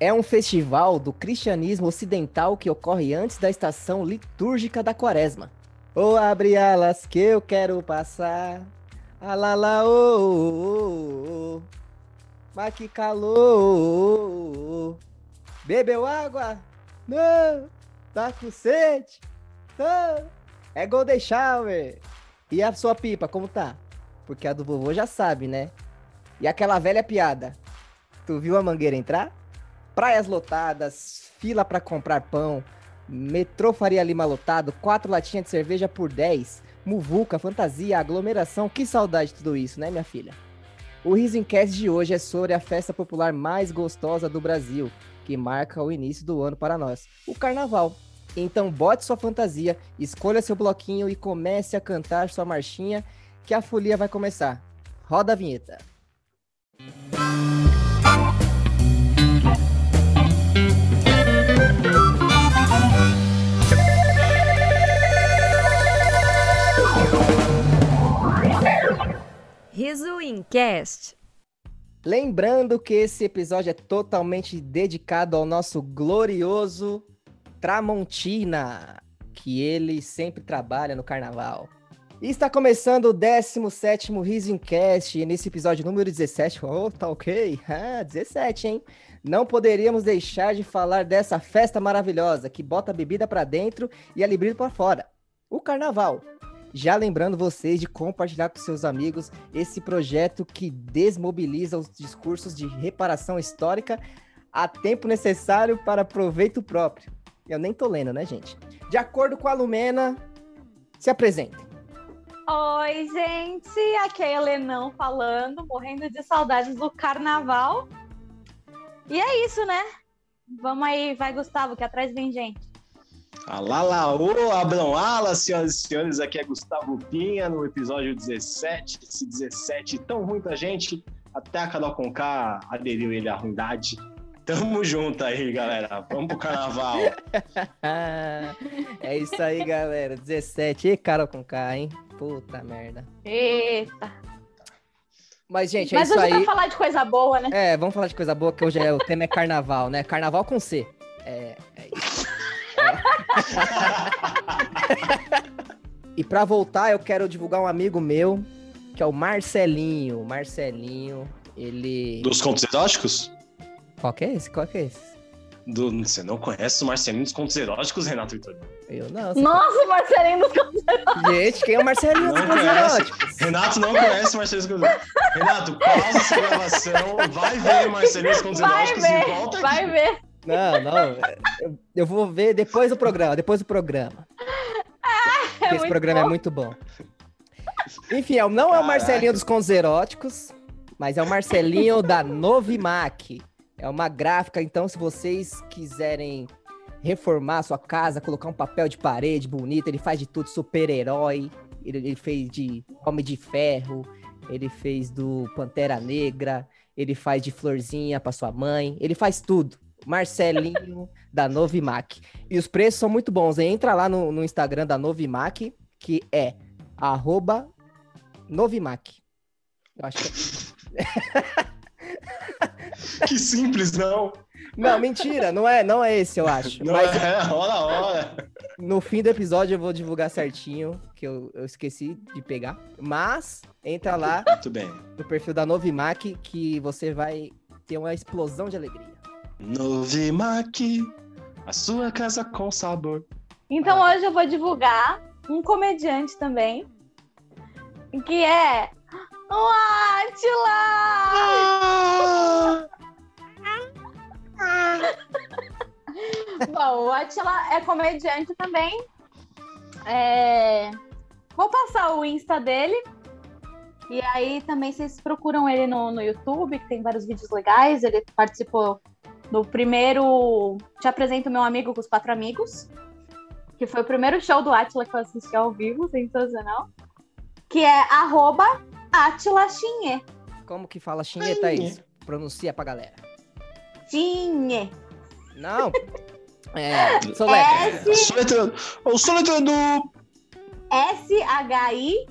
é um festival do cristianismo ocidental que ocorre antes da estação litúrgica da quaresma. Ô, abre alas que eu quero passar. Alala, ô, ô, ô. Mas que calor. Bebeu água? Não. Tá com sede? Não. É Golden Shower. E a sua pipa, como tá? Porque a do vovô já sabe, né? E aquela velha piada. Tu viu a mangueira entrar? Praias lotadas, fila para comprar pão, metrô Faria Lima lotado, quatro latinhas de cerveja por 10, muvuca, fantasia, aglomeração. Que saudade de tudo isso, né, minha filha? O Risencast de hoje é sobre a festa popular mais gostosa do Brasil, que marca o início do ano para nós, o Carnaval. Então bote sua fantasia, escolha seu bloquinho e comece a cantar sua marchinha, que a folia vai começar. Roda a vinheta. Riso Incast. Lembrando que esse episódio é totalmente dedicado ao nosso glorioso Tramontina, que ele sempre trabalha no carnaval. E está começando o 17 Risencast, e nesse episódio número 17, oh, tá ok? Ah, 17, hein? Não poderíamos deixar de falar dessa festa maravilhosa que bota a bebida para dentro e a libido para fora. O carnaval. Já lembrando vocês de compartilhar com seus amigos esse projeto que desmobiliza os discursos de reparação histórica a tempo necessário para proveito próprio. Eu nem tô lendo, né, gente? De acordo com a Lumena, se apresente. Oi, gente! Aqui é a Helenão falando, morrendo de saudades do carnaval. E é isso, né? Vamos aí, vai Gustavo, que atrás vem gente. Alalaô, abram alas, senhoras e senhores, aqui é Gustavo Pinha no episódio 17, esse 17 tão ruim pra gente, até a Carol Conká aderiu ele à ruindade. Tamo junto aí, galera, vamos pro carnaval. é isso aí, galera, 17, e Carol Conká, hein? Puta merda. Eita. Mas, gente, é Mas isso hoje aí. vai falar de coisa boa, né? É, vamos falar de coisa boa, que hoje é, o tema é carnaval, né? Carnaval com C. É. E pra voltar, eu quero divulgar um amigo meu, que é o Marcelinho. Marcelinho, ele. Dos contos eróticos? Qual que é esse? Qual que é esse? Do... Você não conhece o Marcelinho dos contos eróticos, Renato Vitorino? Eu não. Nossa, Marcelinho dos Contos. Gente, quem é o Marcelinho dos Contos? Eróticos? Renato não conhece o Marcelinho dos contos eróticos. Renato, pausa essa gravação, vai ver o Marcelinho dos contos Vai eróticos e ver, volta vai aqui. ver. Não, não. Eu, eu vou ver depois do programa, depois do programa. Porque esse muito programa bom. é muito bom. Enfim, é- não é o Marcelinho Caraca. dos Contos Eróticos, mas é o Marcelinho da Novimac. É uma gráfica, então, se vocês quiserem reformar a sua casa, colocar um papel de parede bonito, ele faz de tudo, super-herói. Ele, ele fez de Homem de Ferro, ele fez do Pantera Negra, ele faz de florzinha pra sua mãe, ele faz tudo. Marcelinho da Novimac. E os preços são muito bons. hein? Entra lá no, no Instagram da Novimac, que é arroba Novimac. Eu acho que é Que simples, não. Não, mentira, não é, não é esse, eu acho. Não Mas é, ora, ora. no fim do episódio eu vou divulgar certinho, que eu, eu esqueci de pegar. Mas entra lá no perfil da Novimac que você vai ter uma explosão de alegria. Novimac, a sua casa com sabor. Então hoje eu vou divulgar um comediante também, que é o Atila! Bom, o Atila é comediante também. É, Vou passar o Insta dele. E aí também vocês procuram ele no, no YouTube, que tem vários vídeos legais. Ele participou do primeiro Te Apresento Meu Amigo com os Quatro Amigos, que foi o primeiro show do Atila que eu assisti ao vivo, sensacional. Que é arroba Atila. Como que fala chinheta Ai, isso? Pronuncia pra galera. Chinhe. Não. É, soletra. S Soletrando. O soletrando. S-H-I-N-H-E.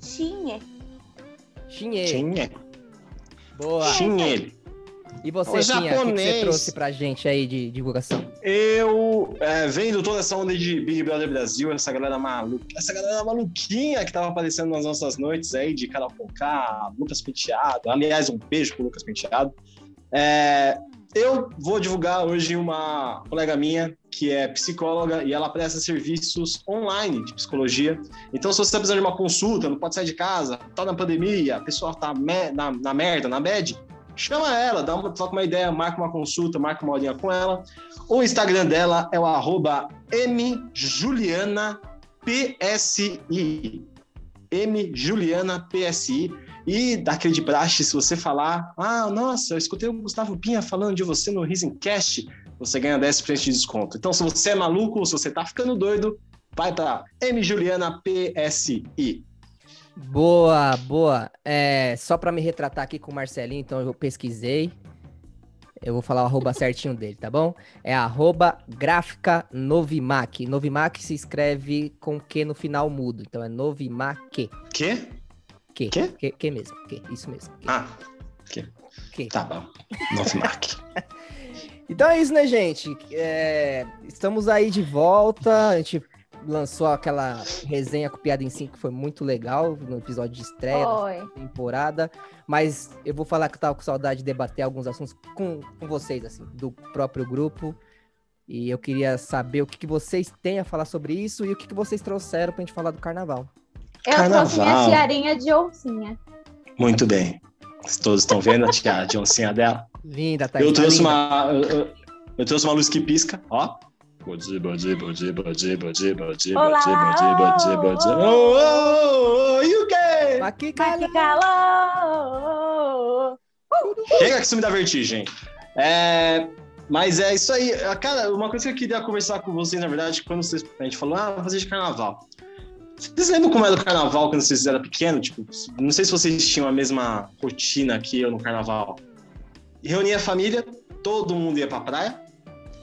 Chinhe. Chinhe. Tinha. Boa. Tinha ele. E você, O Tinha, o que, que você japonês. trouxe pra gente aí de divulgação? Eu, é, vendo toda essa onda de Big Brother Brasil, essa galera maluca, essa galera maluquinha que tava aparecendo nas nossas noites aí, de Carol Conká, Lucas Penteado, aliás, um beijo pro Lucas Penteado. É, eu vou divulgar hoje uma colega minha que é psicóloga e ela presta serviços online de psicologia. Então, se você está precisando de uma consulta, não pode sair de casa, tá na pandemia, a pessoa tá me- na, na merda, na bad, chama ela, dá uma, troca uma ideia, marca uma consulta, marca uma horinha com ela. O Instagram dela é o arroba mjulianapsi. mjulianapsi. E daquele de praxe, se você falar, ah, nossa, eu escutei o Gustavo Pinha falando de você no Risencast, você ganha 10% de desconto. Então, se você é maluco se você tá ficando doido, vai para mjulianapsi. Boa, boa. É, só pra me retratar aqui com o Marcelinho, então eu pesquisei. Eu vou falar o arroba certinho dele, tá bom? É arroba gráfica Novimac. Novimac se escreve com Q no final mudo. Então é Novimac. Quê? Que, Quê? que, que mesmo. Que, isso mesmo. Que, Ah, que. tá bom. Novimac. Então é isso, né, gente? É, estamos aí de volta. A gente lançou aquela resenha com piada em 5 que foi muito legal no episódio de estreia da temporada. Mas eu vou falar que eu tava com saudade de debater alguns assuntos com, com vocês, assim, do próprio grupo. E eu queria saber o que, que vocês têm a falar sobre isso e o que, que vocês trouxeram pra gente falar do carnaval. Eu trouxe minha Carnaval. tiarinha de oncinha. Muito bem. Todos estão vendo a tia- a oncinha dela? Linda, tá eu tá trouxe linda. uma. Eu, eu- eu trouxe uma luz que pisca, ó. Olá! e o quê? Que calor! Chega que isso me dá vertigem. É, mas é isso aí. Cara, uma coisa que eu queria conversar com vocês, na verdade, quando vocês, a gente falou, ah, vou fazer de carnaval. Vocês lembram como era o carnaval quando vocês eram pequenos? Tipo, não sei se vocês tinham a mesma rotina que eu no carnaval. Reunia a família, todo mundo ia pra praia.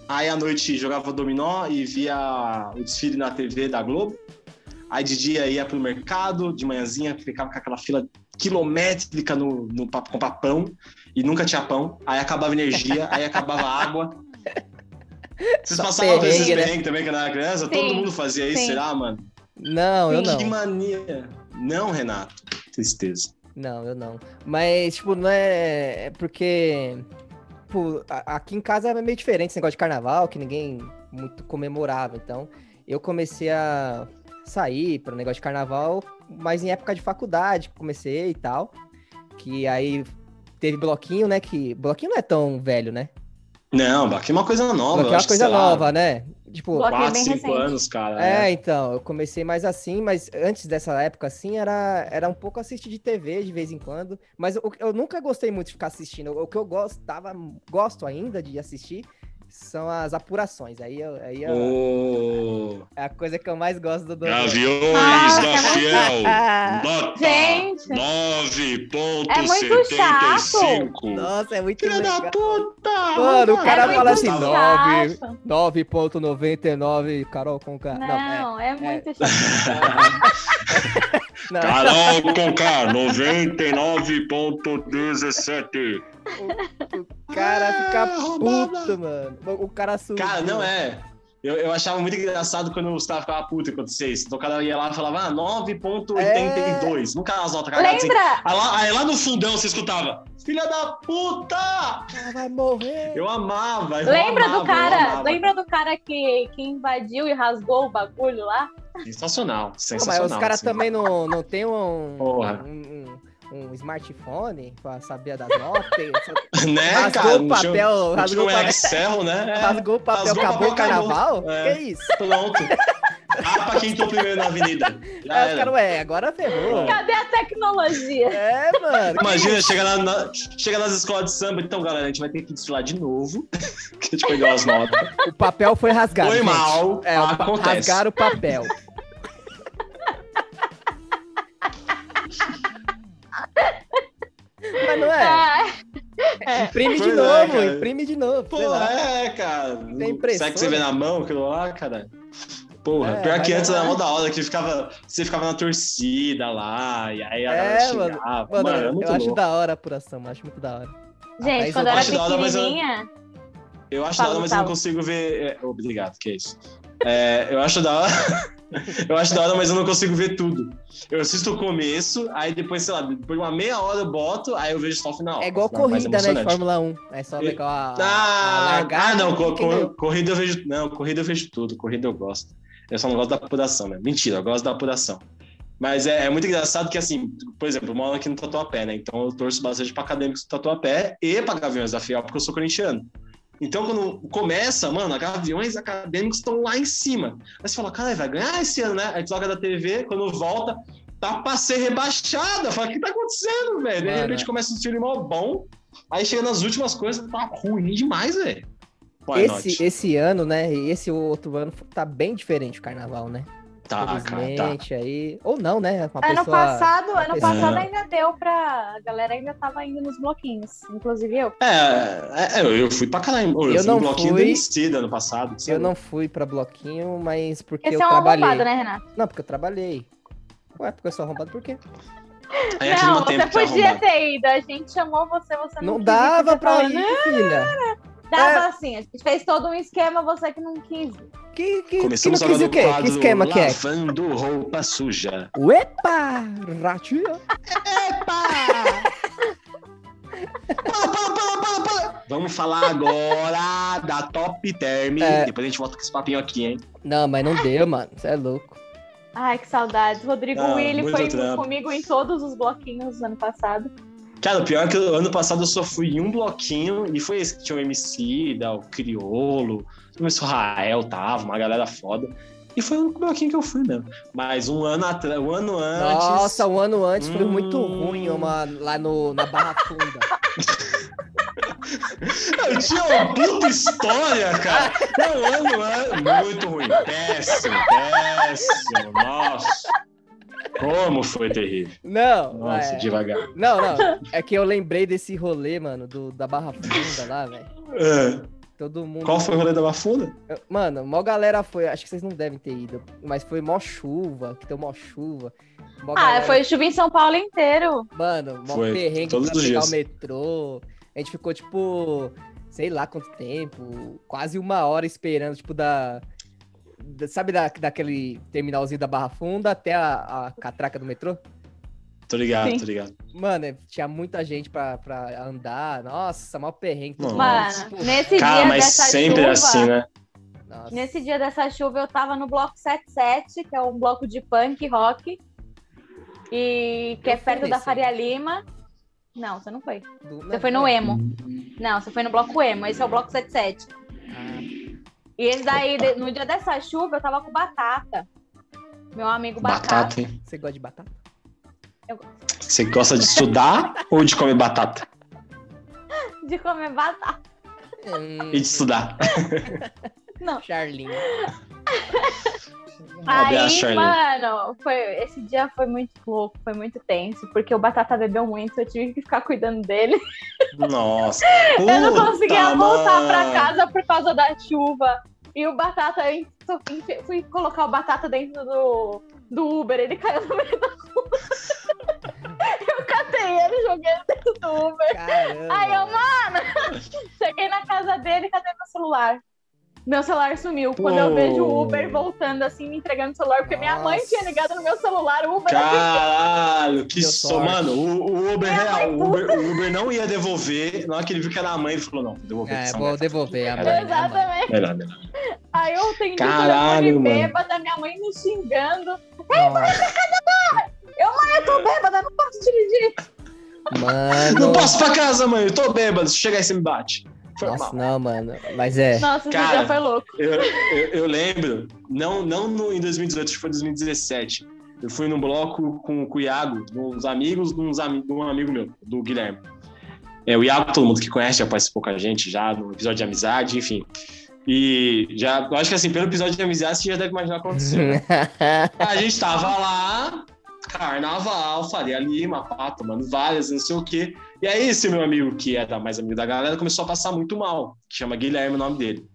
Aí à noite jogava dominó e via o desfile na TV da Globo. Aí de dia ia pro mercado, de manhãzinha ficava com aquela fila quilométrica no, no com papão e nunca tinha pão. Aí acabava energia, aí acabava água. Vocês Só passavam por esses né? perrengues também quando era criança? Todo Sim, mundo fazia isso, sim. será, mano? Não, eu Que não. mania. Não, Renato. Tristeza. Não, eu não. Mas, tipo, não é. É porque. Tipo, aqui em casa é meio diferente esse negócio de carnaval, que ninguém muito comemorava. Então, eu comecei a sair para o negócio de carnaval, mas em época de faculdade, comecei e tal. Que aí teve bloquinho, né? Que. Bloquinho não é tão velho, né? Não, aqui é uma coisa nova. bloquinho é uma coisa sei lá, nova, né? Tipo. Bloquinho é 4, bem 5 recente. anos, cara. É, então, eu comecei mais assim, mas antes dessa época, assim, era, era um pouco assistir de TV de vez em quando. Mas eu, eu nunca gostei muito de ficar assistindo. O que eu gostava, gosto ainda de assistir são as apurações. Aí, eu- aí eu- Ô, é a coisa que eu mais gosto do do- Gaviões Ah, da Fiel. Nota Gente. 9.75. Nossa, é muito Filha da puta! Mano, o cara é fala assim, chato. 9.99, Carol com K. Não, Não, é. é, muito chato. Não, Carol com K, 99.17. o cara fica roubada. puto, mano. O cara subiu. Cara, não é. Eu, eu achava muito engraçado quando o Gustavo ficava puto com vocês. Então o cara ia lá e falava, ah, 9.82. Nunca as notas cagadas assim. Lembra? Aí lá, aí lá no fundão você escutava, filha da puta! Ela vai morrer. Eu amava. Eu Lembra amava, do cara? Lembra do cara que, que invadiu e rasgou o bagulho lá? Sensacional, Pô, mas sensacional. os caras assim. também não, não tem um, Porra. um, um- smartphone pra saber das notas. Né, rasgou cara? o não tinha- papel, não rasgou tinha o um papel. Excel, né? É, Rasgou o papel, rasgou acabou o carnaval? É. Que isso? Pronto. Ah, pra quem entrou primeiro na avenida. Já Aí os caras, ué, agora ferrou. Cadê a tecnologia? É, mano. Imagina, chega, na, na- chega nas escolas de samba, então, galera, a gente vai ter que desfilar de novo, que a gente perdeu as notas. O papel foi rasgado. Foi gente. mal, É, acontece. rasgaram o papel. É. Ah, Imprime de Pois é, novo, imprime de novo. Pô, sei lá. é, cara. Tem impressora? Será que você vê na mão aquilo lá, cara? Porra, É, pior que antes é. era mó da hora, que ficava, você ficava na torcida lá, e aí a É, mano. Mano, Mano, é muito eu acho louco. da hora a apuração, eu acho muito da hora. Gente, quando eu eu era acho da hora, mas eu- pequenininha. Eu acho da hora, mas eu não consigo ver. é, obrigado, que é isso. É, eu acho da hora. eu acho da hora, mas eu não consigo ver tudo. Eu assisto o começo, aí depois, sei lá, depois de uma meia hora eu boto, aí eu vejo só o final. É igual mais corrida, né, de. Fórmula 1. É só ver a, a Ah, largada ah, não, e co- quem co- ganhou. corrida eu vejo. Não, corrida eu vejo tudo, corrida eu gosto. Eu só não gosto da apuração, né? Mentira, eu gosto da apuração. Mas é, é muito engraçado que, assim, por exemplo, eu moro aqui no Tatuapé, né? Então eu torço bastante para acadêmicos do Tatuapé e para Gaviões da Fiel, porque eu sou corintiano. Então, quando começa, mano, a Gaviões Acadêmicos estão lá em cima. Aí você fala, cara, vai ganhar esse ano, né? Aí troca da TV, quando volta, tá pra ser rebaixada. Fala, o que tá acontecendo, velho? De repente é. começa um filme mó bom, aí chega nas últimas coisas, tá ruim demais, velho. Esse, esse ano, né? E esse outro ano tá bem diferente o carnaval, né? Tá, cara, tá. Infelizmente aí. Ou não, né? Uma Ano pessoa- passado, ano pessoa- passado ainda deu pra. A galera ainda tava indo nos bloquinhos, inclusive eu. É, é, eu- eu fui pra caralho. Eu, Eu fui não no bloquinho fui. MC ano passado. Eu sabe? não fui pra bloquinho, mas porque Esse eu é um trabalhei. arrombado, né, Renato? Não, porque eu trabalhei. Ué, porque eu sou arrombado por quê? Aí não, você é podia arrombado. ter ido. A gente chamou você, você não, Não dava pra ir, "Não, filha. Dava É. assim, a gente fez todo um esquema, você que não quis. Que, que, Começamos que não quis agora o quê? quadro Que esquema que é? Lavando roupa suja. Uepa! Ratinho. Para. Vamos falar agora da Top Term. É. Depois a gente volta com esse papinho aqui, hein? Não, mas não deu, mano. Você é louco. Ai, que saudades. Rodrigo Não, Willi foi trampo. comigo em todos os bloquinhos do ano passado. Cara, o pior é que o ano passado eu só fui em um bloquinho e foi esse que tinha o MC, da, o Criolo, o Israel tava, uma galera foda. E foi o único bloquinho que eu fui mesmo. Mas um ano atrás, um ano antes. Nossa, um ano antes foi muito Hum. ruim uma, lá no, na Barra Funda. Eu tinha uma puta história, cara. Não, ano, ano, muito ruim. Péssimo, péssimo. Nossa. Como foi terrível. Não, Nossa, é, devagar. não, não. É que eu lembrei desse rolê, mano, do, da Barra Funda lá, velho. É. Todo mundo. Qual foi o rolê da Bafunda? Mano, mó galera foi. Acho que vocês não devem ter ido. Mas foi mó chuva, que deu mó chuva. Mó Ah, galera- foi chuva em São Paulo inteiro. Mano, mó Foi, perrengue todos pra os pegar dias. o metrô. A gente ficou, tipo, sei lá quanto tempo. Quase uma hora esperando, tipo, da. Sabe da, daquele terminalzinho da Barra Funda até a, a catraca do metrô? Tô ligado, Sim. tô ligado. Mano, é, tinha muita gente pra, pra andar. Nossa, mó perrengue. Mano, nesse Cara, dia mas dessa sempre chuva. assim, né? nossa. Nesse dia dessa chuva, eu tava no bloco 77, que é um bloco de punk rock. E que Eu é perto da Faria aí. Lima. Não, você não foi. Do- Você foi no é. emo. Não, você foi no bloco emo. Esse é o bloco 77. Ah, E esse daí, no dia dessa chuva, eu tava com batata. Meu amigo Batata. Batata, hein? você gosta de batata? Você gosta de estudar ou de comer batata? De comer batata. Hum, E de estudar. Não. Charlinho. Um Aí, mano, foi, esse dia foi muito louco, foi muito tenso, porque o Batata bebeu muito, eu tive que ficar cuidando dele. Nossa. eu não conseguia voltar pra casa por causa da chuva. E o Batata, eu fui colocar o Batata dentro do, do Uber, ele caiu no meio da rua. eu catei ele, joguei ele dentro do Uber. Caramba. Aí eu, mano, cheguei na casa dele, cadê meu celular? Meu celular sumiu. Quando eu vejo o Uber voltando assim, me entregando o celular, porque minha mãe Nossa. tinha ligado no meu celular, o Uber. Caralho, que só, mano, o, o Uber real, o Uber, o Uber não ia devolver, na hora que ele viu que era a mãe, ele falou, não, vou devolver. É, vou mulher. devolver a mãe. Melhor, né, mãe? Exatamente. Melhor, melhor. Aí eu atendi o Caralho, mano. bêbada, minha mãe me xingando. Nossa, Eu tô bêbada, não posso dirigir. Mano. Não posso pra casa, mãe, eu tô bêbado, se chegar aí você me bate. Foi Nossa, mal. não, mano. Mas é. Nossa, Cara. dia foi louco. Eu, eu, eu lembro, não, não no, em 2018, acho que foi 2017. Eu fui num bloco com, com o Iago, uns amigos de, uns ami- de um amigo meu, do Guilherme. É, o Iago, todo mundo que conhece, já participou com a gente, já no episódio de amizade, enfim. E já, eu acho que assim, pelo episódio de amizade, você já deve imaginar o que aconteceu. né? A gente tava lá, carnaval, Faria Lima, pá, tomando várias, não sei o quê. E aí, esse meu amigo, que era mais amigo da galera, começou a passar muito mal, que chama Guilherme o nome dele.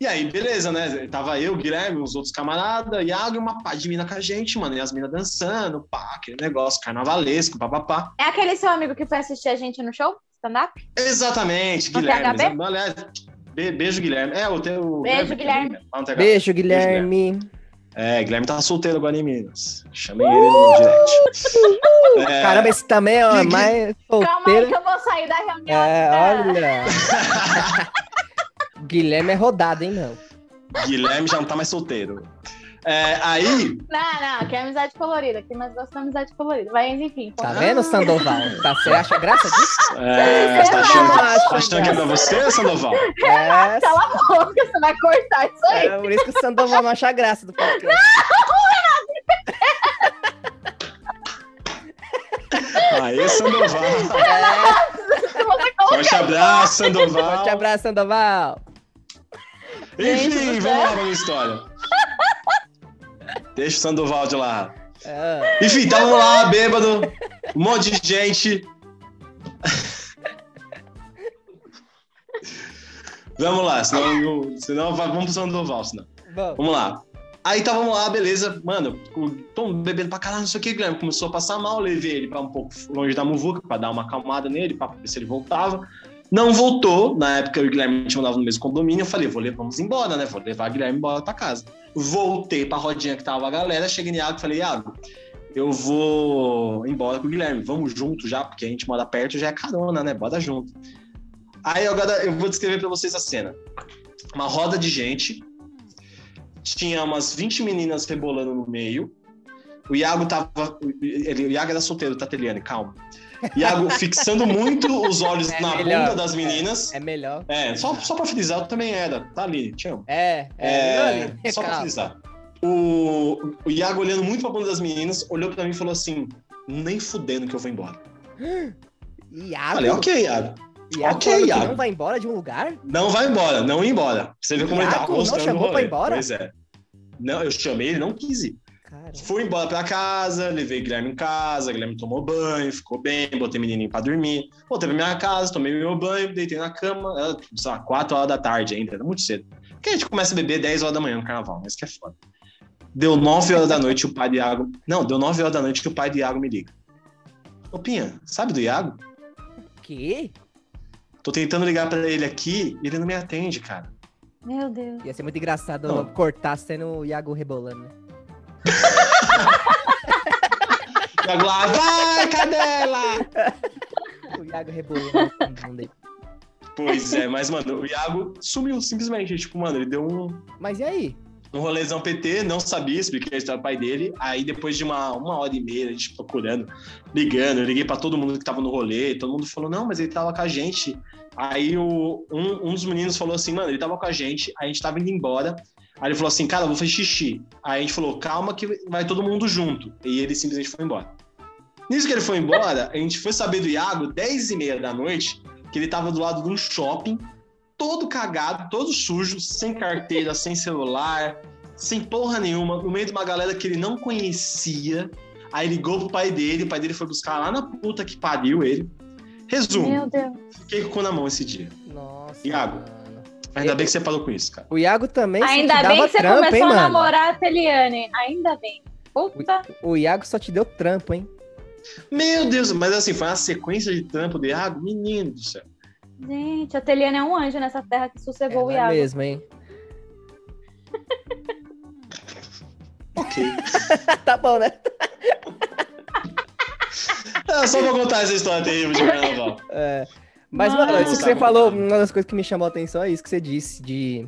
E aí, beleza, né? Tava eu, Guilherme, os outros camaradas, Iago e uma pá de mina com a gente, mano. E as minas dançando, pá, aquele negócio carnavalesco, pá, pá, pá. É aquele seu amigo que foi assistir a gente no show? Stand-up? Exatamente, No Guilherme. THB? Aliás, be- beijo, Guilherme. É, o teu. Beijo, Guilherme. Lá no THB. Beijo, Guilherme. É, Guilherme tá solteiro agora em Minas. Chamei ele no direct. É, Caramba, esse também é Gui- mais Calma aí solteiro. que eu vou sair da reunião. É, olha. Guilherme é rodado, hein, não? Guilherme já não tá mais solteiro. É, aí, Não, não, que é amizade colorida. Quem mais gosta da amizade colorida. Mas enfim. Tá conta. vendo, Sandoval? Tá, você acha graça disso? é, você tá achando, tá achando que é pra você, Sandoval? É, Cala a boca, você vai cortar isso aí. é por isso que o Sandoval não acha graça do podcast. Aê, Sandoval. É, Forte abraço, Sandoval. forte abraço, Sandoval. Enfim, vamos lá pra história. Deixa o Sandoval de lá. É, Enfim, tava lá, bêbado, um monte de gente. Vamos lá, senão, não- senão vamos pro Sandoval, senão. bom, Vamos lá. Aí tava lá, beleza, mano, Tom bebendo pra caralho, não sei o que, Guilherme começou a passar mal, levei ele pra um pouco longe da muvuca pra dar uma acalmada nele, pra ver se ele voltava. Não voltou, na época eu o Guilherme a gente morava no mesmo condomínio, eu falei, vou levar, vamos embora, né, vou levar o Guilherme embora pra casa. Voltei pra rodinha que tava a galera, cheguei no Iago e falei, Iago, eu vou embora com o Guilherme, vamos junto já, porque a gente mora perto, já é carona, né, bora junto. Aí agora eu vou descrever pra vocês a cena. Uma roda de gente, tinha umas 20 meninas rebolando no meio. O Iago tava. Ele, o Iago era solteiro, Tateliane, calma. Iago fixando muito os olhos É na melhor. bunda das meninas. é melhor. É, só, só pra frisar, também era. Tá ali, te amo. É, é, É, só pra frisar. O, o Iago olhando muito pra bunda das meninas, olhou pra mim e falou assim: nem fudendo que eu vou embora. Iago, Falei, ok, Iago. Iago ok, Iago. não vai embora de um lugar? Não vai embora, não ir embora. Você viu como ele Iago não mostrando o chamou pra ir embora? Pois é. Não, eu chamei, ele não quis ir. Cara, Fui embora pra casa, levei Guilherme em casa, Guilherme tomou banho, ficou bem, botei menininho pra dormir. Voltei pra minha casa, tomei meu banho, deitei na cama, era, tipo, sei lá, 4 horas da tarde ainda, era muito cedo. Porque a gente começa a beber 10 horas da manhã no carnaval, mas que é foda. Deu 9 horas da noite o pai do Iago. Não, deu 9 horas da noite que o pai do Iago me liga. Ô, Pinha, sabe do Iago? que? Tô tentando ligar pra ele aqui e ele não me atende, cara. Meu Deus. Ia ser muito engraçado Não. cortar sendo o Iago rebolando, né? Iago lá, vai, cadela! O Iago no fundo dele. Pois é, mas, mano, o Iago sumiu simplesmente. Tipo, mano, ele deu um, Mas e aí? um rolezão PT, não sabia, expliquei a história do pai dele. Aí, depois de uma, uma hora e meia, a gente procurando, ligando, eu liguei pra todo mundo que tava no rolê, todo mundo falou, não, mas ele tava com a gente. Aí, o, um, um dos meninos falou assim, mano, ele tava com a gente, a gente tava indo embora. Aí ele falou assim, cara, eu vou fazer xixi. Aí a gente falou, calma que vai todo mundo junto. E ele simplesmente foi embora. Nisso que ele foi embora, a gente foi saber do Iago, 10 e meia da noite, que ele tava do lado de um shopping, todo cagado, todo sujo, sem carteira, sem celular, sem porra nenhuma, no meio de uma galera que ele não conhecia. Aí ligou pro pai dele, o pai dele foi buscar lá na puta que pariu ele. Resumo, Meu Deus. fiquei com o cu na mão esse dia. Nossa. Iago. Ainda bem que você parou com isso, cara. O Iago também Ainda bem que você trampo, começou hein, a mano? namorar a Teliane. Ainda bem. Puta. O Iago só te deu trampo, hein? Meu Deus, mas assim, foi uma sequência de trampo do Iago, menino do céu. Gente, a Teliane é um anjo nessa terra que sossegou o é Iago. mesmo, hein? Ok. tá bom, né? É só pra contar essa história terrível de carnaval. É. Mas, Mano. mano, isso que você falou, uma das coisas que me chamou a atenção é isso que você disse, de.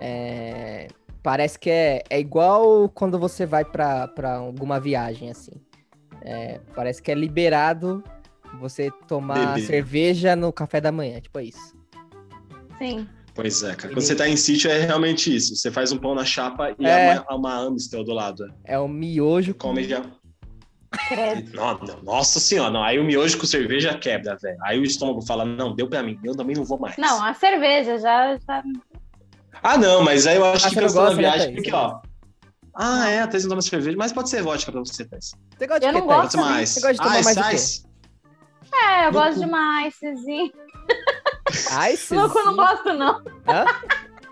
é, parece que é, é igual quando você vai pra, pra alguma viagem, assim. É, parece que é liberado você tomar Beber. cerveja no café da manhã, tipo isso. Sim. Pois é, cara. Quando você tá em sítio, é realmente isso. Você faz um pão na chapa e É. há uma, uma Amstel do lado. É o miojo com... Come já. Credo. Não, não, nossa senhora, não. Aí o miojo com cerveja quebra, velho. Aí o estômago fala, não, deu pra mim, eu também não vou mais. Não, a cerveja já. já... Ah, não, mas aí eu acho Ah, que na gosta, né, viagem. Porque, ó. Ah, é, a Thaís não toma cerveja, mas pode ser vodka pra você, Thaís. Você gosta de Eu não gosto Pode mais. Você gosta de tomar ah, mais sais? É, eu No gosto cu. de uma icezinha. Sim. Louco, eu não gosto, não. Hã?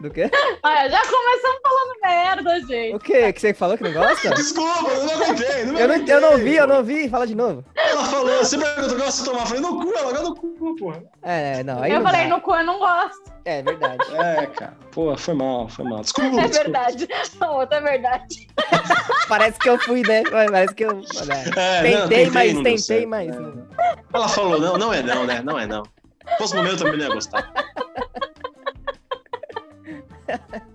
Do quê? Olha, já começamos falando merda, gente. O quê? Que você falou que não gosta? Desculpa, eu não aguentei. Não Eu não, eu não vi, eu não vi. Fala de novo. Ela falou, você perguntou, gosta de tomar? Eu falei, no cu, ela gosta no cu, porra. É, não, aí eu não falei, dá. no cu eu não gosto. É verdade. É, cara. Pô, foi mal, foi mal. Desculpa, É desculpa. verdade. A outra é verdade. Parece que eu fui, né? Parece que eu. né? É, não, Tentei, mas não tentei, mas. É. não. Ela falou, não, não é não, né? Não é não. Se fosse no meu, eu também não ia gostar.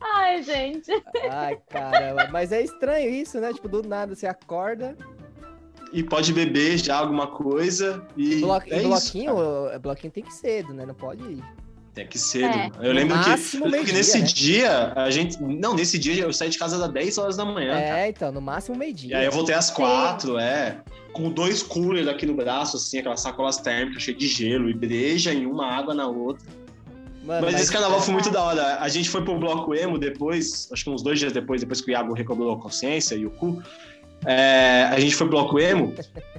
Ai, gente. Ai, caramba. Mas é estranho isso, né? Tipo, do nada você acorda. E pode beber já alguma coisa e. Blo... é e isso, bloquinho, cara. o- bloquinho tem que ser cedo, né? Não pode ir. Tem que cedo. É. Eu lembro No que, máximo eu lembro que nesse né? dia, a gente. Não, nesse dia eu saí de casa às 10 horas da manhã, cara. É, então, no máximo E meio-dia. aí eu voltei às quatro, é. Com dois coolers aqui no braço, assim, aquelas sacolas térmicas cheias de gelo e breja em uma, água na outra. Mano, Mas, esse carnaval foi muito É. da hora. A gente foi pro bloco emo depois, acho que uns dois dias depois, depois que o Iago recobrou a consciência e o cu. é, a gente foi pro bloco emo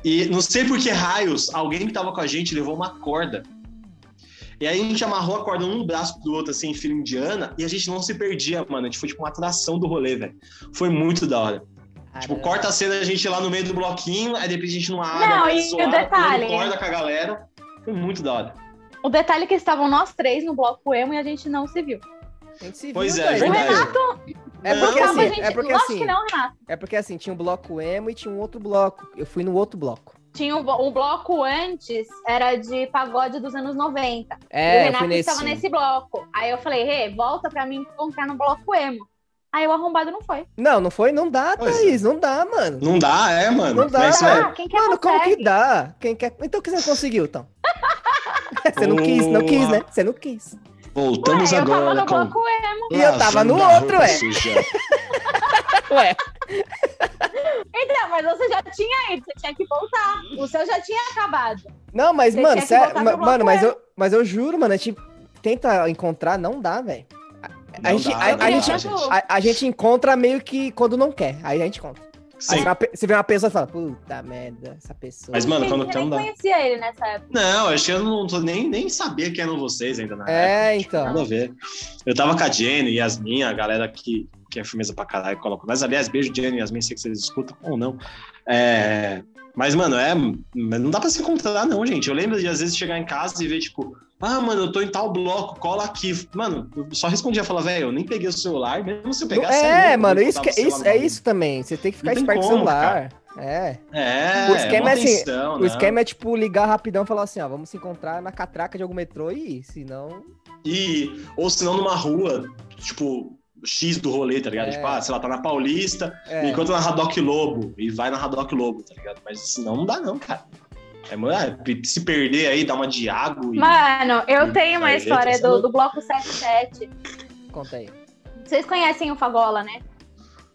e não sei por que raios, alguém que tava com a gente levou uma corda. E aí a gente amarrou a corda um no braço do outro, assim, em fila indiana, e a gente não se perdia, mano. A gente foi tipo uma atração do rolê, velho. Foi muito da hora. Tipo, Caramba. corta a cena a gente lá no meio do bloquinho, aí depois a gente numa água, Não, e o zoado, detalhe? corda com a galera. Foi muito da hora. O detalhe é que estavam nós três no bloco emo e a gente não se viu. A gente se Pois viu, é. O. Renato, É Não, porque calma, assim, gente. é porque Lógico assim, que não, Renato. é porque assim, tinha um bloco emo e tinha um outro bloco. Eu fui no outro bloco. Tinha um, o bloco antes, era de pagode dos anos 90. e o É, eu Renato nesse. estava nesse bloco. Aí eu falei, Rê, volta pra mim encontrar no bloco emo. Aí o arrombado não foi. Não, não foi, não dá, Pois Thaís, não dá, mano. Não dá, é, mano. Não dá. Mas, Ah, quem quer Mano, como consegue. que dá? Quem quer... Então que você não conseguiu, então? você não quis, não quis, né? Você não quis. voltamos Ué, eu agora tava no com... bloco emo. E eu tava no outro, roupa ué. Então, mas você já tinha ido, você tinha que voltar. O seu já tinha acabado. não, mas, Você mano, sério, mano, mas eu, mas eu juro, mano, a gente tenta encontrar, não dá, velho. A, gente, dá, a, a gente. a, a gente encontra meio que quando não quer, aí a gente encontra. Aí Sim. você, vê uma pe- você vê uma pessoa e fala, puta merda, essa pessoa. Mas, mano, quando eu não dá. conhecia ele nessa época. Não, acho que eu não tô nem, nem sabia quem eram vocês ainda na época. É, então. Nada a ver. Eu tava com a Jenny, Yasmin, a galera que, que é firmeza pra caralho, coloca. Mas, aliás, beijo, Jenny e Yasmin, sei que vocês escutam ou não. É, Mas, mano, é. Não dá pra se encontrar, não, gente. Eu lembro de às vezes chegar em casa e ver, tipo, ah, mano, eu tô em tal bloco, cola aqui. Mano, eu só respondia, falava, velho, eu nem peguei o celular, mesmo se eu pegasse. é, louco, mano, isso, que, o isso, é isso também. Você tem que ficar Não esperto com celular. É. É, O esquema mó é assim, O não. esquema é, tipo, ligar rapidão e falar assim, ó, vamos se encontrar na catraca de algum metrô e ir, senão... E, ou se não, numa rua, tipo, X do rolê, tá ligado? É. Tipo, ah, sei lá, tá na Paulista, É, enquanto na Radoc Lobo, e vai na Radoc Lobo, tá ligado? Mas senão não dá, não, cara. É, mano, ah, se perder aí, dá uma de água e. Mano, eu Hum, tenho uma história tá do, do bloco 77. conta aí. Vocês conhecem o Fagola, né?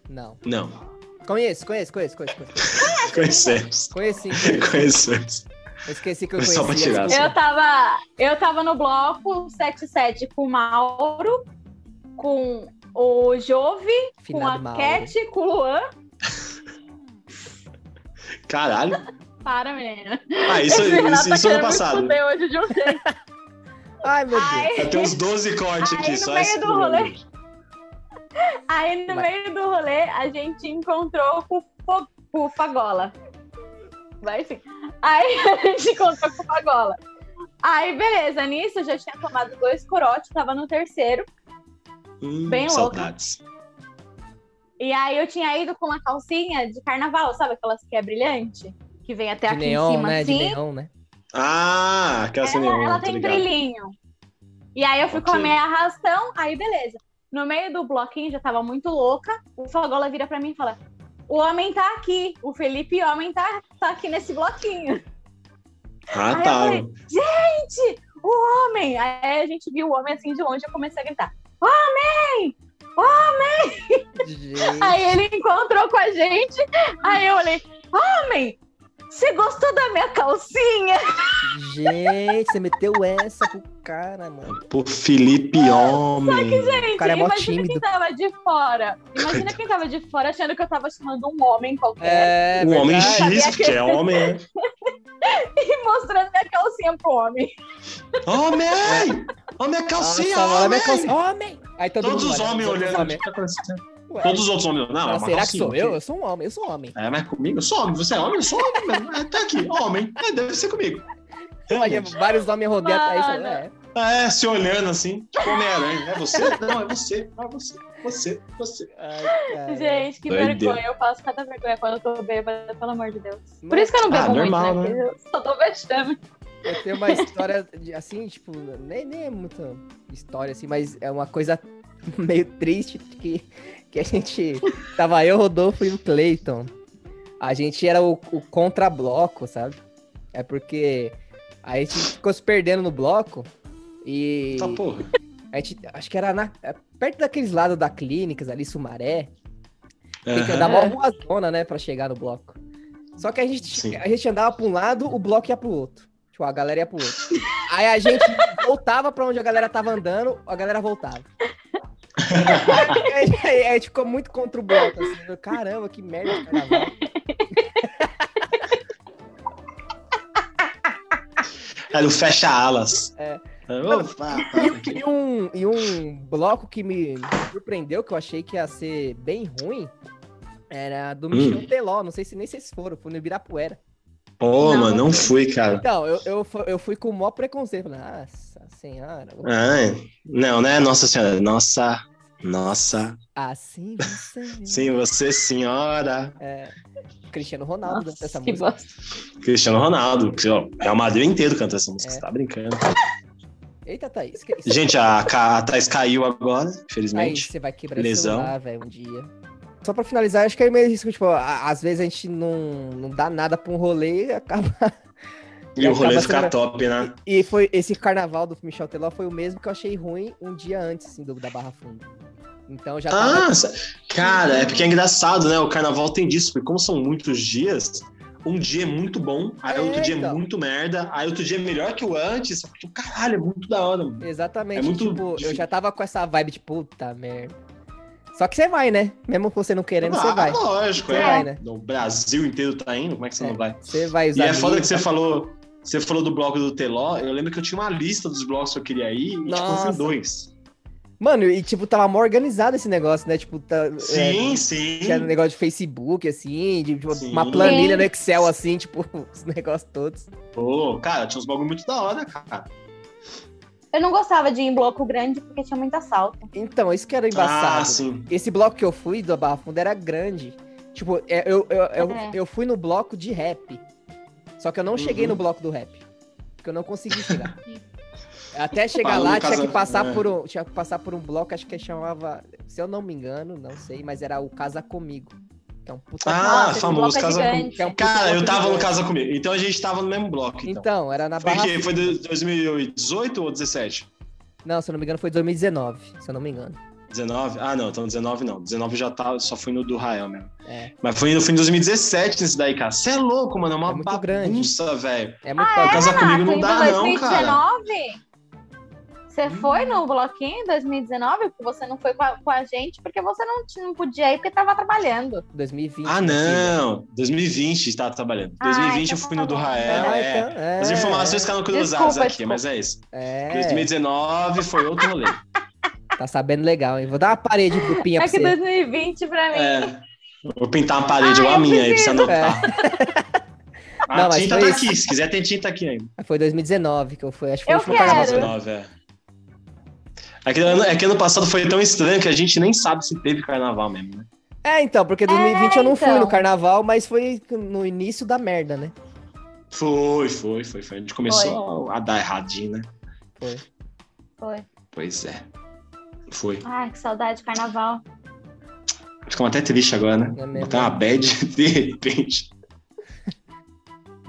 Não. Não, Conheço, conheço, conheço, conheço. conheço. conhecemos. Conheci, conheci. Conhecemos. Eu esqueci que eu Foi só pra tirar, desculpa. Eu tava, eu tava no bloco 77 com o Mauro, com o Jove, com Finado a Mauro. Cat, com o Luan. Caralho. Para, menina. Ah, isso, Esse isso, tá isso ano me passado. fuder hoje de um jeito. Ai, meu Deus. Ter uns 12 cortes Aí, aqui, no só meio esse do rolê. Aí no Vai. meio do rolê a gente encontrou com o Fagola. Vai sim. Aí a gente encontrou com o Fagola. Aí, beleza, nisso eu já tinha tomado dois corotes, tava no terceiro. Hum, Bem louca. saudades. E aí eu tinha ido com uma calcinha de carnaval, sabe aquelas que é brilhante? Que vem até De aqui neon, em cima, né? assim. De neon, né? Ah, aquela Ela, neon, ela tem ligado? brilhinho. E aí eu fui com a meia arrastão, aí beleza. No meio do bloquinho, já tava muito louca, o Fagola vira pra mim e fala: O homem tá aqui, o Felipe Homem tá, tá aqui nesse bloquinho. Ah, Aí eu tá. falei, gente, o homem! Aí a gente viu o homem assim de longe e eu comecei a gritar: Homem! Gente, Aí ele encontrou com a gente, aí eu olhei: Homem! Você gostou da minha calcinha? gente, você meteu essa pro cara, mano. Pô, Felipe Homem. Gente, O cara é imagina tímido. quem tava de fora. Imagina quem tava de fora achando que eu tava chamando um homem qualquer É, um homem X, que- porque é homem, e mostrando minha calcinha pro homem. Homem! Homem, a calcinha, Nossa, olha homem! minha calcinha. Homem! Aí todo Todos mundo os olha, homens olhando. homens. Que? Ué, Todos os outros homens. Não, mas uma será que calcinha, sou eu? ok. Eu sou um homem, eu sou um homem. É, mas comigo? Eu sou homem. Você é homem? Eu sou homem, mano. É, tá aqui, homem. É, deve ser comigo. Imagina, vários homens rodeiam atrás. Mano. É. É, se olhando assim, tipo Homem-Aranha. É você? Não, é você. É você. Você, você. Ai. Gente, que Doideira. vergonha. Eu passo cada vergonha quando eu tô bêbada, pelo amor de Deus. Por isso que eu não bebo Ah, muito, normal, né? né? Eu só tô vexame. Eu tenho uma história de- assim, tipo, nem, nem é muita história assim, mas é uma coisa meio triste que, que a gente. Tava eu, Rodolfo e o Clayton. A gente era o, o contrabloco, sabe? É porque a gente ficou se perdendo no bloco e. Tá porra. A gente, acho que era na, é perto daqueles lados da clínicas ali, Sumaré. Tem que andar uma rua zona, né, pra chegar no bloco. Só que a gente, Sim. a gente andava pra um lado, o bloco ia pro outro. Tipo, a galera ia pro outro. Aí a gente voltava pra onde a galera tava andando, a galera voltava. A gente ficou muito contra o bloco, assim. Caramba, que merda de carnaval. Era o fecha alas. É. Opa, E um, e um bloco que me surpreendeu, que eu achei que ia ser bem ruim, era do Michel Hum. Teló. Não sei se nem vocês foram, foi no Ibirapuera. Pô, Não, mano, não fui, cara. Então, eu, eu, eu fui com o maior preconceito. Falei, nossa senhora. vou- Ah, não, né? Nossa senhora. Nossa. Nossa. Assim você. Sim, você, senhora. É, Cristiano Ronaldo Nossa, dessa que música. bosta. Cristiano Ronaldo. É o Madrid inteiro canta essa música. É. Você tá brincando. Eita, Thaís. Que? Gente, a, a Thaís caiu agora, Thaís, infelizmente. você vai quebrar Lesão. o celular, velho, um dia. Só pra finalizar, acho que é meio isso, tipo, às vezes a gente não, não dá nada pra um rolê e acaba. E o rolê acaba fica sendo- top, né? E foi esse carnaval do Michel Teló foi o mesmo que eu achei ruim um dia antes, assim, do, da Barra Funda. Então já tava. Ah, cara, é porque é engraçado, né? O carnaval tem disso, porque como são muitos dias, um dia é muito bom, aí É, outro dia é então. muito merda, aí outro dia é melhor que o antes. Só que, caralho, é muito da hora, mano. Exatamente. É muito tipo, eu difícil. já tava com essa vibe de puta merda. Só que você vai, né? Mesmo você não querendo, você Ah, vai. Lógico, Você é. vai, né? O Brasil inteiro tá indo, como é que você É. não vai? Você vai E usar. é foda que você falou. Você falou do bloco do Teló. Eu lembro que eu tinha uma lista dos blocos que eu queria ir e tipo, eu Nossa. fui dois. Mano, e tipo, tava mal organizado esse negócio, né? Tipo, tá, é, Sim, sim. tinha negócio de Facebook, assim, de tipo, Sim. uma planilha Sim. no Excel, assim, tipo, os negócios todos. Pô, cara, tinha uns bagulho muito da hora, cara. Eu não gostava de ir em bloco grande porque tinha muito assalto. Então, isso que era embaçado. Ah, sim. Esse bloco que eu fui do Barra Funda era grande. Tipo, é, eu, eu, eu, É. eu fui no bloco de rap. Só que eu não cheguei Uhum. no bloco do rap. Porque eu não consegui chegar. Até chegar Falou lá, tinha casa- que passar é. por um. Tinha que passar por um bloco, acho que chamava. Se eu não me engano, não sei, mas era o Casa Comigo. Que é um puta Ah, esse famoso bloco é Casa que é um Cara, eu bloco tava no. Casa Comigo. Então a gente tava no mesmo bloco, então. Então, era na Foi Barra que Foi de 2018 ou 17? Não, se eu não me engano, foi 2019. Se eu não me engano. 19? Ah, não, então 19 não. 19 já tá, só fui no do Rael mesmo. É. Mas foi no fim de 2017 nesse daí, cara. Você é louco, mano. É uma É muito grande. bagunça, velho. É muito Ah, é, Casa Renato? Comigo não dá, não, cara. 2019? Você foi no bloquinho em 2019? Porque você não foi com a, com a gente porque você não, não podia ir porque tava trabalhando. 2020. Ah, não. 2020 tava trabalhando. Ah, 2020 eu então fui tá no do. Rael. Ah, é. então, é, As informações ficaram cruzadas Desculpa, aqui, mas é isso. É, 2019 foi outro rolê. tá sabendo legal, hein? Vou dar uma parede de grupinha É pra que você. 2020 pra mim. É. Vou pintar uma parede Ah, igual a eu minha aí pra você anotar. A Não, tinta foi tá isso. aqui. Se quiser, tem tinta aqui ainda. Foi 2019 que eu fui. Acho que foi Eu o último quero. carnaval. 19, é. É que, ano, é que ano passado foi tão estranho que a gente nem sabe se teve carnaval mesmo, né? É, então, porque 2020 eu não fui então. no carnaval, mas foi no início da merda, né? Foi, foi, foi, foi. A gente começou a dar erradinho, né? Foi. Foi. Pois é. Foi. Ai, que saudade de carnaval. Ficamos até triste agora, né? É mesmo. Botar uma bad de repente.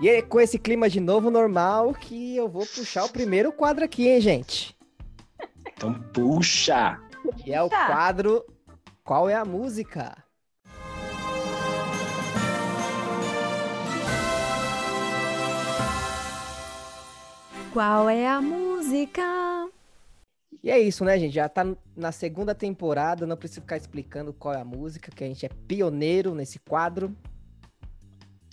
E é com esse clima de novo normal que eu vou puxar o primeiro quadro aqui, hein, gente? Então, puxa! Que é o quadro Qual é a música? Qual é a música? E é isso, né, gente? Já tá na segunda temporada, não preciso ficar explicando qual é a música, que a gente é pioneiro nesse quadro.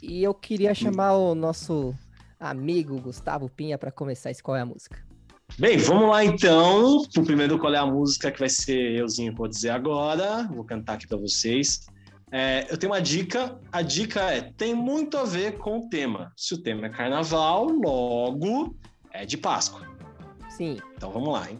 E eu queria chamar o nosso amigo Gustavo Pinha para começar esse qual é a música. Bem, vamos lá então. O primeiro qual é a música que vai ser euzinho vou dizer agora. Vou cantar aqui para vocês. É, eu tenho uma dica. A dica é tem muito a ver com o tema. Se o tema é carnaval, logo é de Páscoa. Sim. Então vamos lá, hein?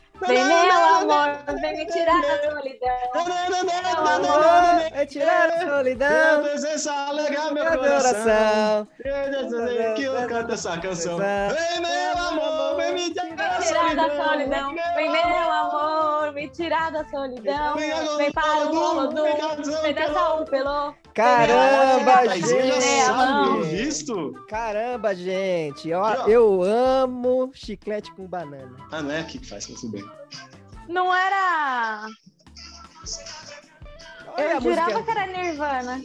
Vem, meu amor, vem me tirar da solidão. É tirar a Minha solidão. presença alegra meu coração. Que eu canto essa canção. Vem, meu amor, vem me tirar da da solidão. Vem, meu amor, me tirar da solidão. Vem para o Olodum, vem dançar o pelô. Caramba, gente. pelo visto. Caramba, gente. Ó. eu amo chiclete com banana. Ah, não é aqui que faz, tudo bem. Não era. Olha Eu jurava música. que era Nirvana.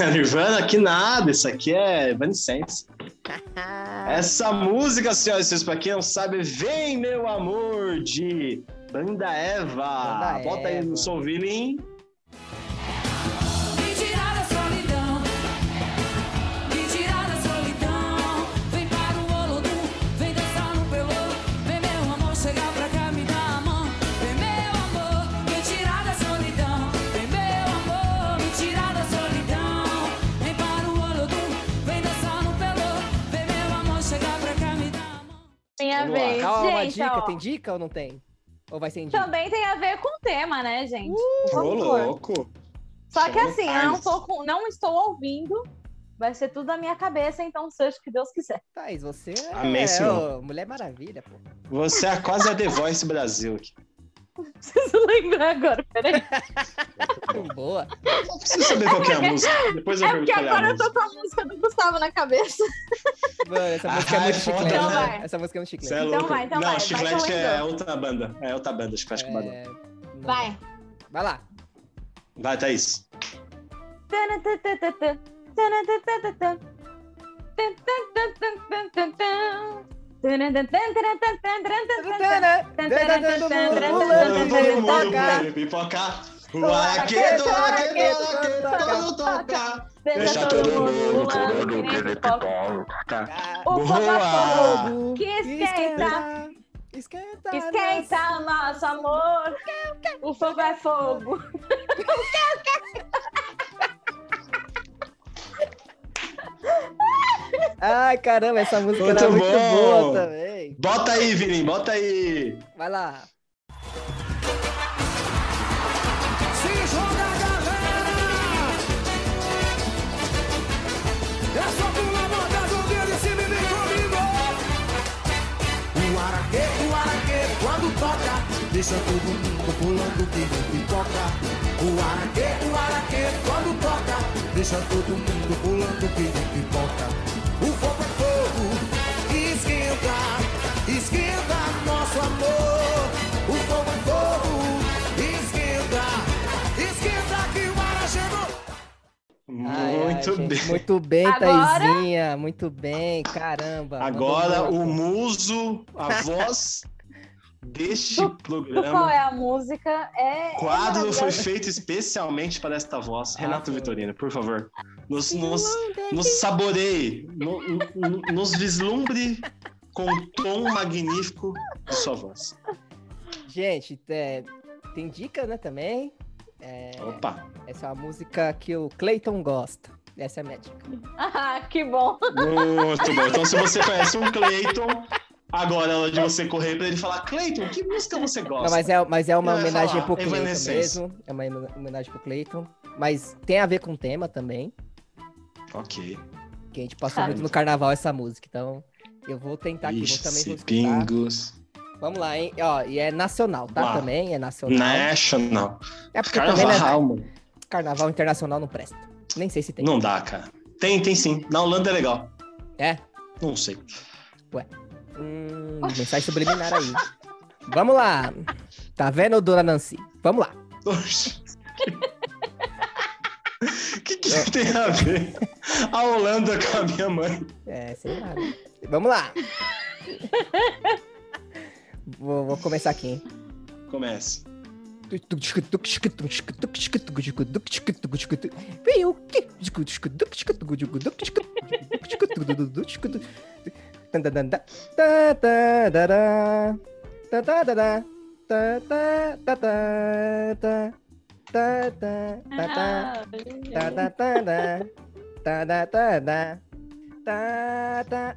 É Nirvana? Que nada, isso aqui é Evanescence. Essa música, senhoras e senhores, pra quem não sabe, Vem Meu Amor, de Banda Eva. Banda Bota aí Eva. no som, Vilim. Vamos lá. vez. Calma, uma gente, dica. ó, Tem dica ou não tem? Ou vai sem dica? também tem a ver com o tema, né, gente? Ô, favor. louco. Só que assim, eu não, tô com, não estou ouvindo. Vai ser tudo da minha cabeça, então seja o que Deus quiser. Thaís, você é, Amém, senhor. ô, Mulher Maravilha, pô. Você é quase a The Voice Brasil aqui. Preciso lembrar agora, peraí. Boa. Não preciso saber qual que é a música. Depois eu É porque é agora eu tô com a música do Gustavo na cabeça. Mano, essa Ah, música é muito é foda, chiclete. né? né? Essa música é muito chiclete. é Então vai, então não, vai, vai Chiclete eu é outra banda. É outra banda, Chiclete com. É, não- Vai. Vai lá. Vai, Thaís. Todo pipocar. O araquedo, o o toca. Deixa todo mundo querendo querer pipoca. O fogo é que esquenta, Esquenta. esquenta o nosso amor. O fogo é fogo. Ai, caramba, essa música Muito era muito bom. boa também. Bota aí, Vinim, bota aí. Vai lá. Se joga, galera! É só pular, botar e se viver comigo! O araquê, o araquê, quando toca, deixa todo mundo pulando que nem pipoca. O araquê, o araquê, quando toca, deixa todo mundo pulando que nem pipoca. Nosso amor. O fogo é fogo, esquenta, esquenta que o ara chegou. Ai, ai, Muito gente, bem. Muito bem, Agora- Taizinha. Muito bem, caramba. Agora o muito. muso, a voz deste Qual programa. é a música? É. O quadro é foi feito especialmente para esta voz. Ah, Renato. Vitorino, por favor. Nos, nos, nos saboreie, no- no- nos vislumbre com o tom magnífico de sua voz. Gente, é, tem dica, né, também. É, Opa! essa é uma música que o Clayton gosta. Essa é a minha dica. Ah, que bom. Muito bom. Então, se você conhece um Clayton, agora é hora de você correr para ele falar: Clayton, que música você gosta? Não, mas é, mas é uma ia homenagem falar, pro Clayton mesmo. É uma homenagem pro Clayton. Mas tem a ver com o tema também. Ok. Que a gente passou Ah. muito no carnaval essa música. Então, eu vou tentar aqui. Vou também vou Ixi, escutar. pingos. Vamos lá, hein? Ó, e é nacional, tá? Uau. Também é nacional. National. É porque também, né? Carnaval, mano. Carnaval internacional não presta. Nem sei se tem. Não dá, cara. Tem, tem sim. Na Holanda é legal. É? Não sei. Hum, mensagem subliminar aí. Vamos lá. Tá vendo, dona Nancy? Vamos lá. O que, que tem a ver a Holanda com a minha mãe? É, sei lá. né? Vamos lá. vou, vou começar aqui? Comece. Tá, tá.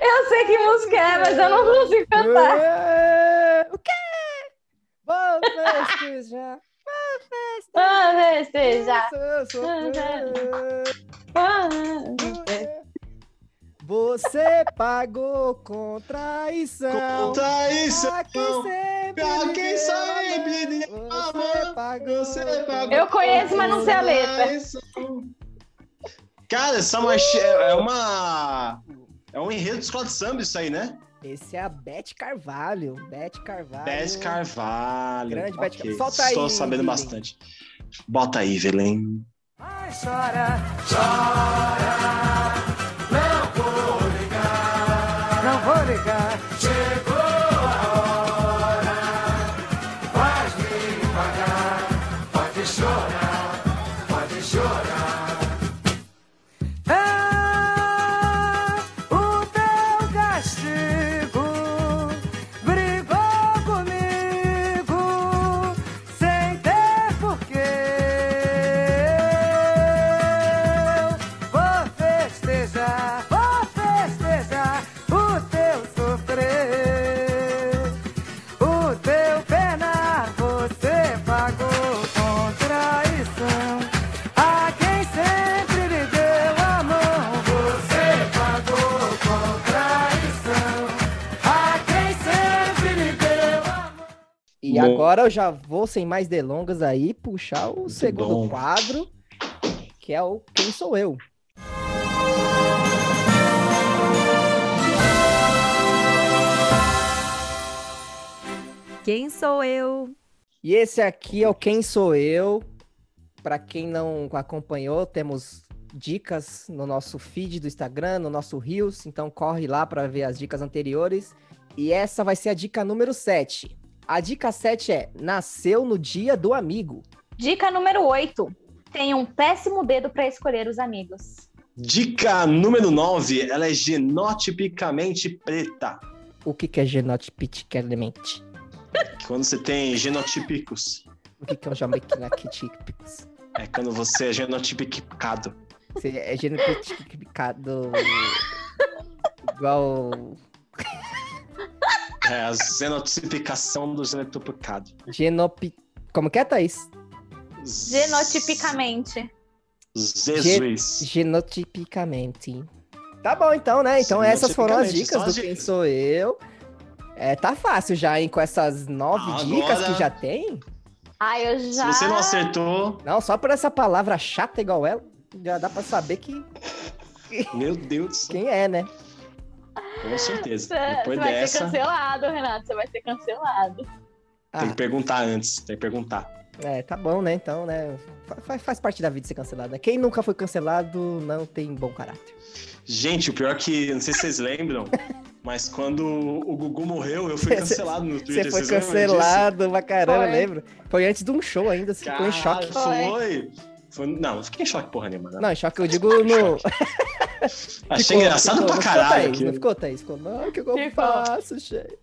Eu sei que música é, mas eu não consigo cantar. Festejar. Vou festejar. Vamos festejar. Você pagou com traição. Conta isso! A quem sempre, A me quem deu sempre amor. me deu Você pagou. Você pagou Eu conheço, mas não sei a letra. Cara, essa é é uma. É um enredo de escola de samba, isso aí, né? Esse é a Beth Carvalho. Beth Carvalho. Beth Carvalho. Grande Beth Ok, Carvalho. Solta Estou aí, sabendo Guilherme. bastante. Bota aí, Velém. Ai, chora, chora, não vou ligar, não vou ligar. E Bom. agora eu já vou, sem mais delongas aí, puxar o segundo bom. quadro, que é o Quem Sou Eu? Quem sou eu? E esse aqui é o Quem Sou Eu. Para quem não acompanhou, temos dicas no nosso feed do Instagram, no nosso Reels, então corre lá para ver as dicas anteriores. E essa vai ser a dica número 7. A dica 7 é: Nasceu no dia do amigo. Dica número 8. Tem um péssimo dedo para escolher os amigos. Dica número 9. Ela é genotipicamente preta. O que, que é genotipicamente? Quando você tem genotípicos, O que, que é um genotipics? é quando você é genotipicado. Você é genotipicado igual É a genotipicação do genotipicado. genopi... Como que é, Thaís? Genotipicamente. Jesus. Genotipicamente. Tá bom, então, né? Então essas foram as dicas do Quem. Sou Eu. É, tá fácil já, hein? Com essas nove Ah, dicas agora- que já tem. Ah, eu Se já. você não acertou, Não, só por essa palavra chata igual ela, já dá pra saber que meu Deus, quem é, né? Com certeza. Você você Depois vai ser dessa, cancelado, Renato. Você vai ser cancelado. Ah, tem que perguntar antes, tem que perguntar. é, tá bom, né? Então, né? Faz, faz parte da vida ser cancelado. né? Quem nunca foi cancelado não tem bom caráter. Gente, o pior é que, não sei se vocês lembram, mas quando o Gugu morreu, eu fui Você- cancelado no Você Twitter. foi vocês cancelado pra caramba, Foi. lembro. Foi antes de um show ainda, você ficou em choque. Foi. Foi- Não, não fiquei em choque porra nenhuma. Não. Não, em choque eu digo no. Achei Ficou- engraçado ficou- pra ficou, caralho Thaís? aquilo. Não ficou, Thaís? Ficou, não, o que eu Ficou. faço, gente?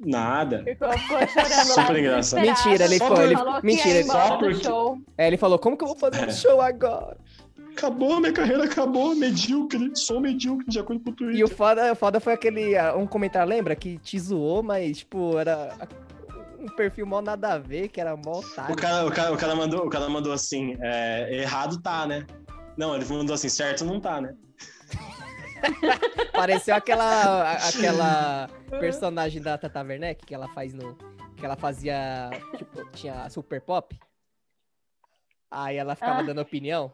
Nada. Ficou, ficou chorando lá. Super engraçado. Mentira, ele foi, ele- falou mentira, ele- só porque- show. É, ele falou, como que eu vou fazer um show agora? Acabou, minha carreira acabou, medíocre, sou medíocre de acordo com o Twitter. E o foda, o foda foi aquele, ah, um comentário, lembra? Que te zoou, mas, tipo, era um perfil mó nada a ver, que era mó otário. O cara, o, cara, o, cara mandou, o cara mandou assim, é, errado tá, né? Não, ele mandou assim, certo não tá, né? Pareceu aquela, aquela personagem da Tata Werneck que ela faz no. Que ela fazia. Tipo, tinha Super Pop. Aí ela ficava Ah. dando opinião.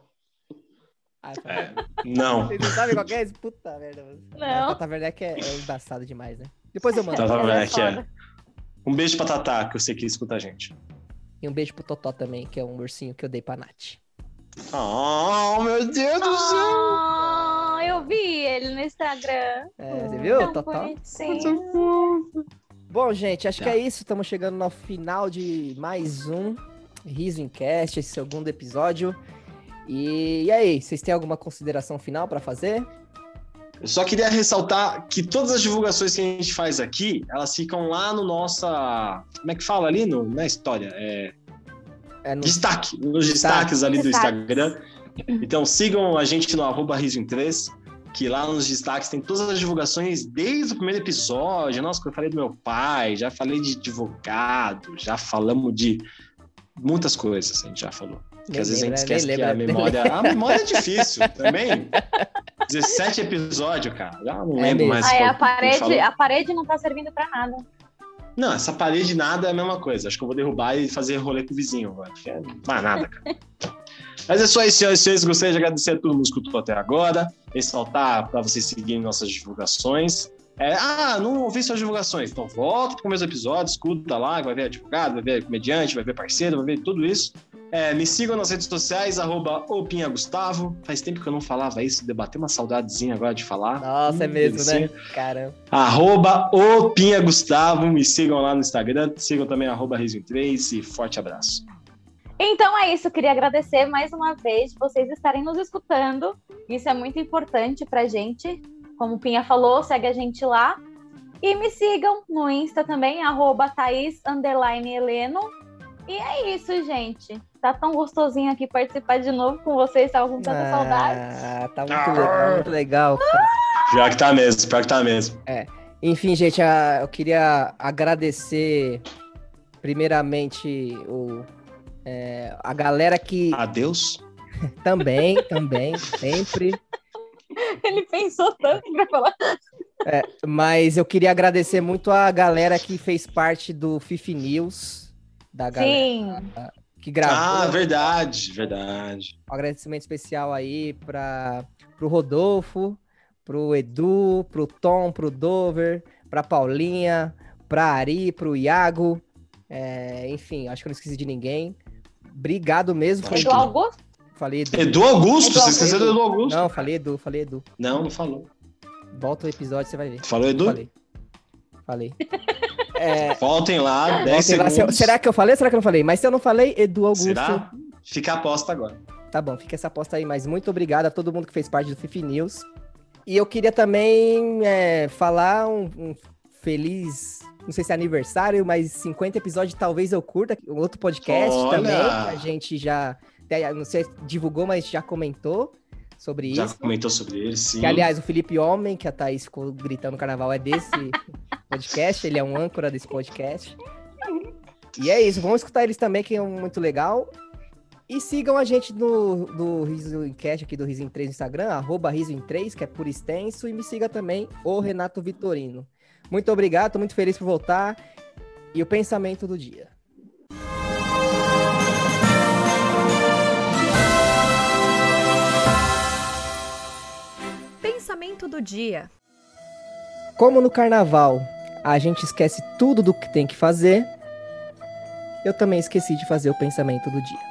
Ah, É, não. Vocês não sabem qual que é esse? Puta merda. mano. Não. Tata Werneck é, é embaçado demais, né? Depois eu mando. Tata é Werneck, é. Um beijo pra Tatá, que eu sei que escuta a gente. E um beijo pro Totó também, que é um ursinho que eu dei pra Nath. Oh, meu Deus do céu! Eu vi ele no Instagram. É, você viu, Tão Totó? bonitinho. Bom, gente, acho que é isso. Estamos chegando no final de mais um Riso em Cast, esse segundo episódio. E, e aí, vocês têm alguma consideração final pra fazer? Eu só queria ressaltar que todas as divulgações que a gente faz aqui, elas ficam lá no nossa. Como é que fala ali no, na história? É, É no... destaque, nos destaques ali do Destaques. Instagram. Então sigam a gente no arroba riso em 3, que lá nos destaques tem todas as divulgações desde o primeiro episódio. Nossa, eu falei do meu pai, já falei de advogado, já falamos de muitas coisas, a gente já falou. Porque Nem às vezes a gente lembra, esquece nem que a lembra. memória. A memória é difícil também. 17 episódios, cara. Já não É lembro mesmo. mais. Aí qual a que parede, a parede não tá servindo pra nada. Não, essa parede nada é a mesma coisa. Acho que eu vou derrubar e fazer rolê com o vizinho agora. Não mais nada, cara. Mas é só isso, senhoras e senhores. Gostaria de agradecer a todo mundo que escutou até agora. Ressaltar para vocês seguirem nossas divulgações. É, ah, não ouvi suas divulgações. Então volta para o começo do episódio, escuta lá, vai ver advogado, vai ver comediante, vai ver parceiro, vai ver tudo isso. É, me sigam nas redes sociais, arroba Opinha Gustavo. Faz tempo que eu não falava isso, debater uma saudadezinha agora de falar. Nossa, é Hum, mesmo, delicinha. né? Caramba. Arroba Opinha Gustavo, me sigam lá no Instagram, sigam também arroba Riso3 e forte abraço. Então é isso, eu queria agradecer mais uma vez vocês estarem nos escutando. Isso é muito importante pra gente. Como o Pinha falou, segue a gente lá. E me sigam no Insta também, arroba Thaís underline Heleno. E é isso, gente. Tá tão gostosinho aqui participar de novo com vocês, tava com tanta saudade. Ah, tá muito legal, muito legal. Pior que tá mesmo, pior que tá mesmo. Enfim, gente, ah, eu queria agradecer primeiramente o, é, a galera que Adeus. também, também, sempre. Ele pensou tanto pra falar. Mas eu queria agradecer muito a galera que fez parte do Fifi News, da galera Sim, que gravou. Ah, verdade, verdade. Um agradecimento especial aí para pro Rodolfo, pro Edu, pro Tom, pro Dover, pra Paulinha, pra Ari, pro Iago. É, enfim, acho que eu não esqueci de ninguém. Obrigado mesmo. Acho Edu. Augusto. Falei Edu. Edu Augusto, você esqueceu do Edu Augusto? Não, falei Edu, falei Edu. Não, não falou. Volta o episódio, você vai ver. Falou Edu? Falei. Falei. É, Voltem lá, 10 voltem lá, segundos. será que eu falei ou será que eu não falei? Mas se eu não falei, Edu Augusto. Será? Fica a aposta agora. Tá bom, fica essa aposta aí, mas muito obrigado a todo mundo que fez parte do Fifi News. E eu queria também é, falar um, um feliz, não sei se é aniversário, mas 50 episódios talvez eu curta, um outro podcast Olha! também, a gente já, não sei se divulgou, mas já comentou sobre Já isso. comentou sobre ele, sim. Que, aliás, o Felipe Homem, que a Thaís ficou gritando no carnaval, é desse podcast, ele é um âncora desse podcast. E é isso, vamos escutar eles também, que é muito legal. E sigam a gente no, no Riso Enquete aqui do Riso em 3 no Instagram, arroba Riso em 3, que é por extenso, e me siga também, o Renato Vitorino. Muito obrigado, tô muito feliz por voltar. E o pensamento do dia. Pensamento do dia. Como no carnaval a gente esquece tudo do que tem que fazer, eu também esqueci de fazer o pensamento do dia.